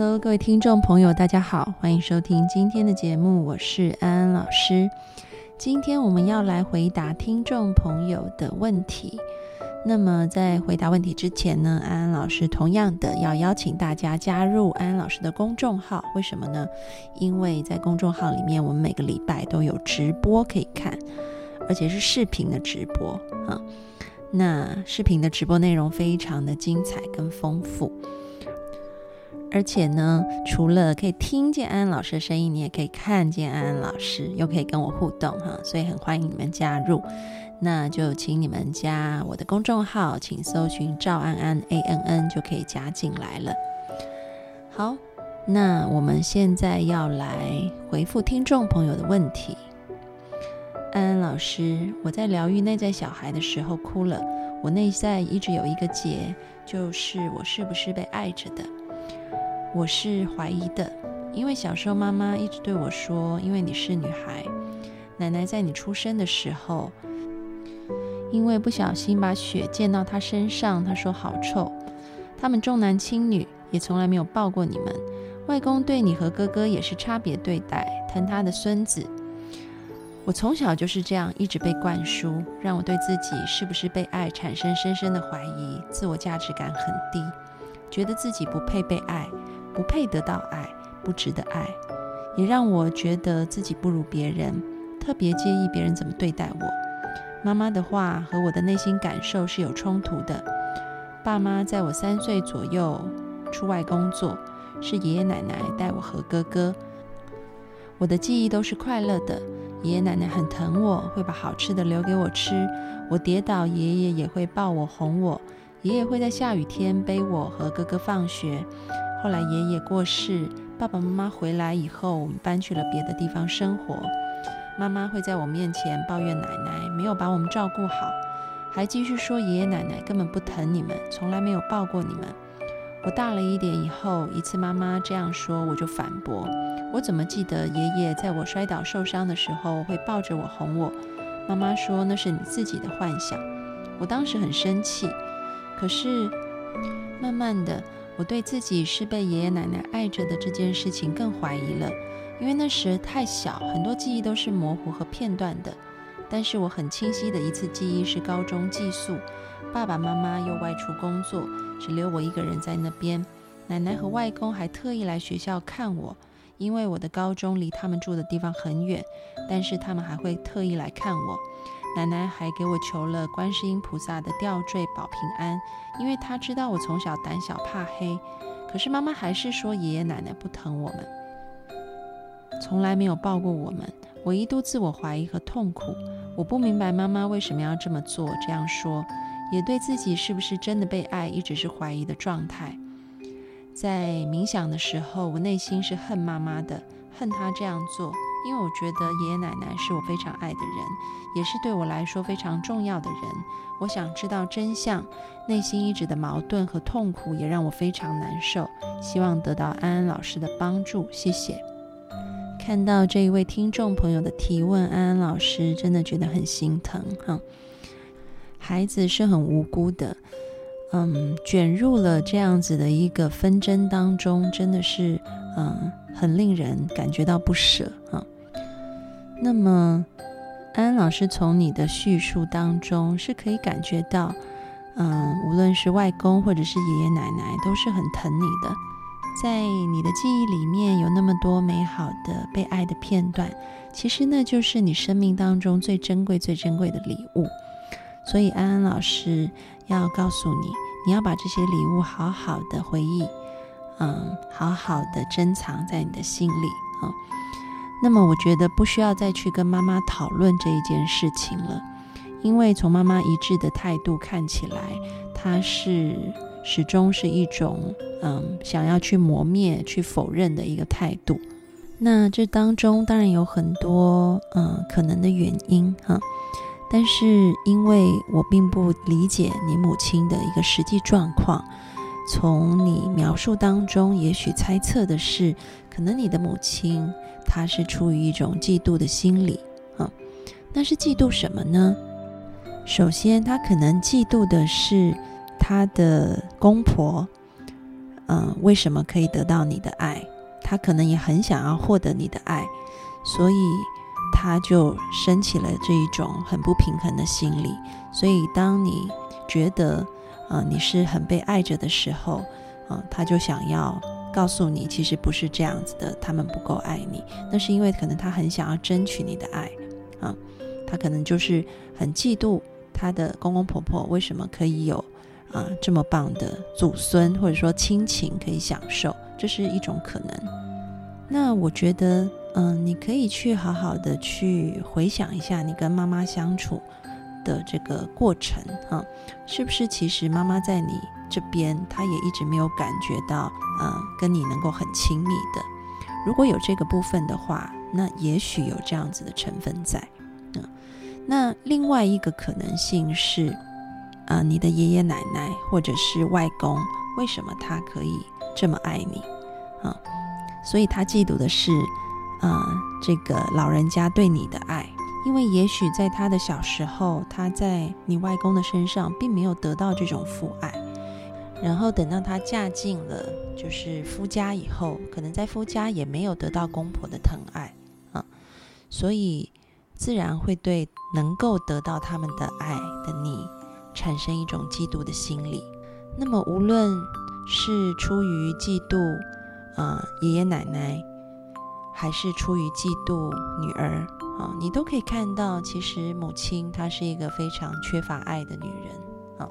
Hello，各位听众朋友，大家好，欢迎收听今天的节目，我是安安老师。今天我们要来回答听众朋友的问题。那么在回答问题之前呢，安安老师同样的要邀请大家加入安安老师的公众号。为什么呢？因为在公众号里面，我们每个礼拜都有直播可以看，而且是视频的直播啊。那视频的直播内容非常的精彩跟丰富。而且呢，除了可以听见安安老师的声音，你也可以看见安安老师，又可以跟我互动哈，所以很欢迎你们加入。那就请你们加我的公众号，请搜寻赵安安 A N N 就可以加进来了。好，那我们现在要来回复听众朋友的问题。安安老师，我在疗愈内在小孩的时候哭了，我内在一直有一个结，就是我是不是被爱着的？我是怀疑的，因为小时候妈妈一直对我说：“因为你是女孩，奶奶在你出生的时候，因为不小心把血溅到她身上，她说好臭。他们重男轻女，也从来没有抱过你们。外公对你和哥哥也是差别对待，疼他的孙子。我从小就是这样，一直被灌输，让我对自己是不是被爱产生深深的怀疑，自我价值感很低，觉得自己不配被爱。”不配得到爱，不值得爱，也让我觉得自己不如别人，特别介意别人怎么对待我。妈妈的话和我的内心感受是有冲突的。爸妈在我三岁左右出外工作，是爷爷奶奶带我和哥哥。我的记忆都是快乐的，爷爷奶奶很疼我，会把好吃的留给我吃。我跌倒，爷爷也会抱我哄我。爷爷会在下雨天背我和哥哥放学。后来爷爷过世，爸爸妈妈回来以后，我们搬去了别的地方生活。妈妈会在我面前抱怨奶奶没有把我们照顾好，还继续说爷爷奶奶根本不疼你们，从来没有抱过你们。我大了一点以后，一次妈妈这样说，我就反驳：我怎么记得爷爷在我摔倒受伤的时候会抱着我哄我？妈妈说那是你自己的幻想。我当时很生气，可是慢慢的。我对自己是被爷爷奶奶爱着的这件事情更怀疑了，因为那时太小，很多记忆都是模糊和片段的。但是我很清晰的一次记忆是高中寄宿，爸爸妈妈又外出工作，只留我一个人在那边。奶奶和外公还特意来学校看我，因为我的高中离他们住的地方很远，但是他们还会特意来看我。奶奶还给我求了观世音菩萨的吊坠保平安，因为她知道我从小胆小怕黑。可是妈妈还是说爷爷奶奶不疼我们，从来没有抱过我们。我一度自我怀疑和痛苦，我不明白妈妈为什么要这么做，这样说，也对自己是不是真的被爱一直是怀疑的状态。在冥想的时候，我内心是恨妈妈的，恨她这样做。因为我觉得爷爷奶奶是我非常爱的人，也是对我来说非常重要的人。我想知道真相，内心一直的矛盾和痛苦也让我非常难受。希望得到安安老师的帮助，谢谢。看到这一位听众朋友的提问，安安老师真的觉得很心疼哈。孩子是很无辜的，嗯，卷入了这样子的一个纷争当中，真的是嗯。很令人感觉到不舍啊。那么，安安老师从你的叙述当中是可以感觉到，嗯，无论是外公或者是爷爷奶奶都是很疼你的。在你的记忆里面有那么多美好的被爱的片段，其实那就是你生命当中最珍贵、最珍贵的礼物。所以，安安老师要告诉你，你要把这些礼物好好的回忆。嗯，好好的珍藏在你的心里啊。那么，我觉得不需要再去跟妈妈讨论这一件事情了，因为从妈妈一致的态度看起来，她是始终是一种嗯想要去磨灭、去否认的一个态度。那这当中当然有很多嗯可能的原因哈，但是因为我并不理解你母亲的一个实际状况，从你描述当中，也许猜测的是，可能你的母亲她是出于一种嫉妒的心理啊，那是嫉妒什么呢？首先，她可能嫉妒的是她的公婆，嗯，为什么可以得到你的爱？她可能也很想要获得你的爱，所以她就升起了这一种很不平衡的心理。所以，当你觉得嗯你是很被爱着的时候，啊，他就想要告诉你，其实不是这样子的，他们不够爱你。那是因为可能他很想要争取你的爱，啊，他可能就是很嫉妒他的公公婆婆为什么可以有啊这么棒的祖孙，或者说亲情可以享受，这是一种可能。那我觉得，嗯，你可以去好好的去回想一下你跟妈妈相处的这个过程，哈，是不是其实妈妈在你这边，她也一直没有感觉到，嗯，跟你能够很亲密的。如果有这个部分的话，那也许有这样子的成分在，嗯。那另外一个可能性是，啊，你的爷爷奶奶或者是外公，为什么他可以这么爱你，啊？所以他嫉妒的是，啊，这个老人家对你的爱，因为也许在他的小时候，他在你外公的身上并没有得到这种父爱，然后等到他嫁进了就是夫家以后，可能在夫家也没有得到公婆的疼爱啊，所以自然会对能够得到他们的爱的你产生一种嫉妒的心理。那么无论是出于嫉妒，啊，爷爷奶奶还是出于嫉妒女儿啊，你都可以看到，其实母亲她是一个非常缺乏爱的女人啊，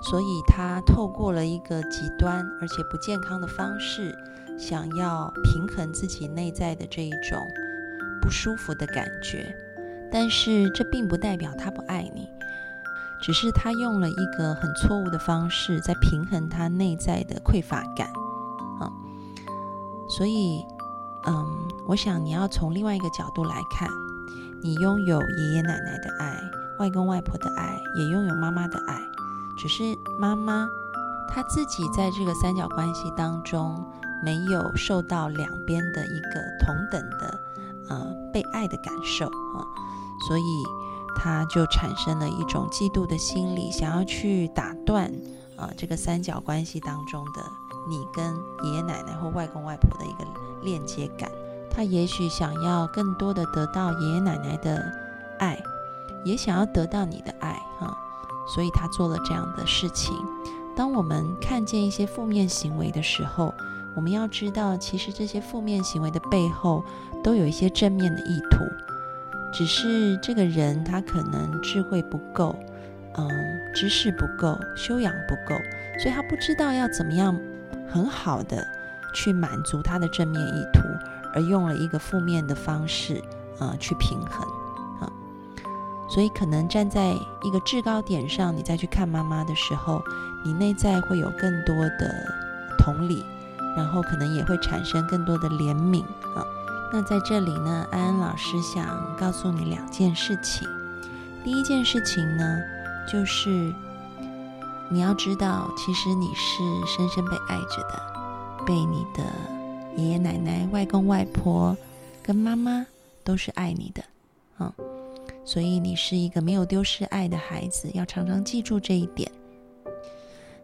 所以她透过了一个极端而且不健康的方式，想要平衡自己内在的这一种不舒服的感觉。但是这并不代表她不爱你，只是她用了一个很错误的方式在平衡她内在的匮乏感啊。所以，嗯，我想你要从另外一个角度来看，你拥有爷爷奶奶的爱、外公外婆的爱，也拥有妈妈的爱，只是妈妈她自己在这个三角关系当中没有受到两边的一个同等的呃被爱的感受啊，所以她就产生了一种嫉妒的心理，想要去打断啊这个三角关系当中的。你跟爷爷奶奶或外公外婆的一个链接感，他也许想要更多的得到爷爷奶奶的爱，也想要得到你的爱，哈，所以他做了这样的事情。当我们看见一些负面行为的时候，我们要知道，其实这些负面行为的背后都有一些正面的意图，只是这个人他可能智慧不够，嗯，知识不够，修养不够，所以他不知道要怎么样。很好的去满足他的正面意图，而用了一个负面的方式，呃，去平衡，啊，所以可能站在一个制高点上，你再去看妈妈的时候，你内在会有更多的同理，然后可能也会产生更多的怜悯，啊，那在这里呢，安安老师想告诉你两件事情，第一件事情呢，就是。你要知道，其实你是深深被爱着的，被你的爷爷奶奶、外公外婆跟妈妈都是爱你的，嗯，所以你是一个没有丢失爱的孩子，要常常记住这一点。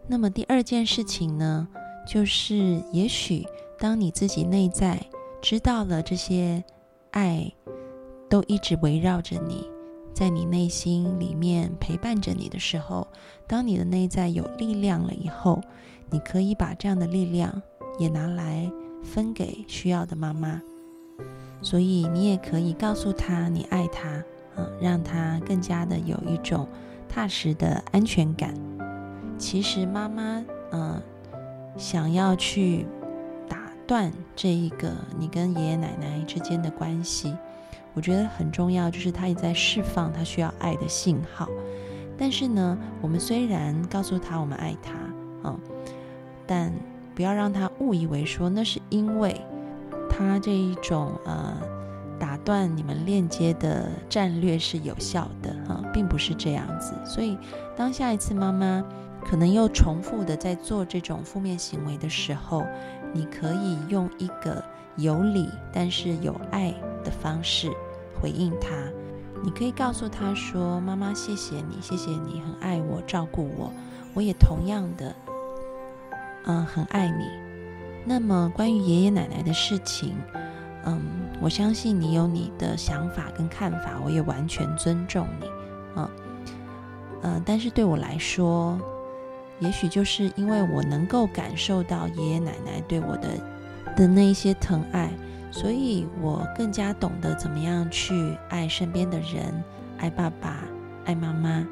那么第二件事情呢，就是也许当你自己内在知道了这些爱都一直围绕着你。在你内心里面陪伴着你的时候，当你的内在有力量了以后，你可以把这样的力量也拿来分给需要的妈妈。所以你也可以告诉他你爱他，嗯，让他更加的有一种踏实的安全感。其实妈妈，嗯，想要去打断这一个你跟爷爷奶奶之间的关系。我觉得很重要，就是他也在释放他需要爱的信号。但是呢，我们虽然告诉他我们爱他嗯，但不要让他误以为说那是因为他这一种呃打断你们链接的战略是有效的哈，并不是这样子。所以当下一次妈妈可能又重复的在做这种负面行为的时候，你可以用一个有理但是有爱的方式回应他。你可以告诉他说：“妈妈，谢谢你，谢谢你很爱我，照顾我，我也同样的，嗯，很爱你。那么关于爷爷奶奶的事情，嗯，我相信你有你的想法跟看法，我也完全尊重你，嗯，嗯，但是对我来说，也许就是因为我能够感受到爷爷奶奶对我的的那一些疼爱。”所以我更加懂得怎么样去爱身边的人，爱爸爸，爱妈妈，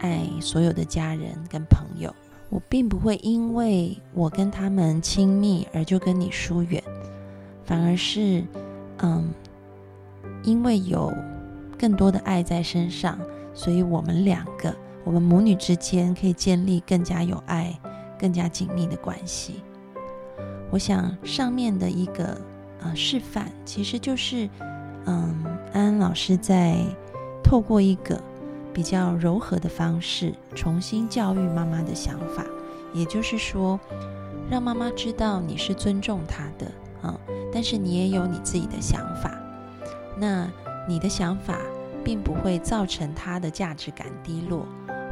爱所有的家人跟朋友。我并不会因为我跟他们亲密而就跟你疏远，反而是，嗯，因为有更多的爱在身上，所以我们两个，我们母女之间可以建立更加有爱、更加紧密的关系。我想上面的一个。呃，示范其实就是，嗯，安安老师在透过一个比较柔和的方式，重新教育妈妈的想法，也就是说，让妈妈知道你是尊重她的啊，但是你也有你自己的想法，那你的想法并不会造成她的价值感低落，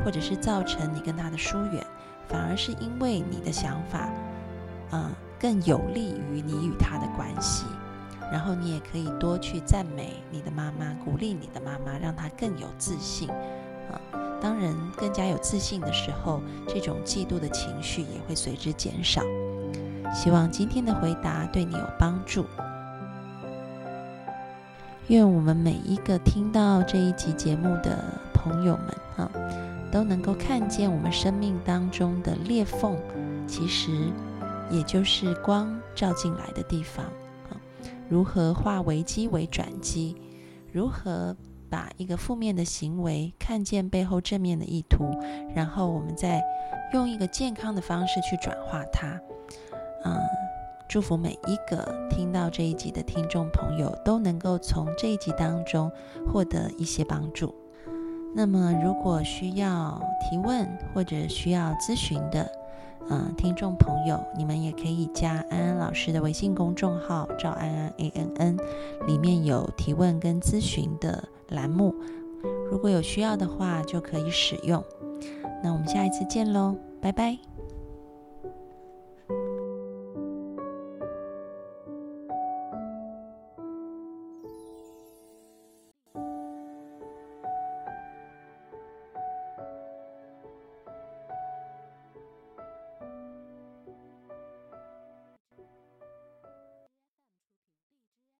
或者是造成你跟她的疏远，反而是因为你的想法，嗯。更有利于你与他的关系，然后你也可以多去赞美你的妈妈，鼓励你的妈妈，让她更有自信。啊，当人更加有自信的时候，这种嫉妒的情绪也会随之减少。希望今天的回答对你有帮助。愿我们每一个听到这一集节目的朋友们，啊，都能够看见我们生命当中的裂缝，其实。也就是光照进来的地方，如何化危机为转机？如何把一个负面的行为看见背后正面的意图，然后我们再用一个健康的方式去转化它？嗯，祝福每一个听到这一集的听众朋友都能够从这一集当中获得一些帮助。那么，如果需要提问或者需要咨询的，嗯，听众朋友，你们也可以加安安老师的微信公众号“赵安安 A N N”，里面有提问跟咨询的栏目。如果有需要的话，就可以使用。那我们下一次见喽，拜拜。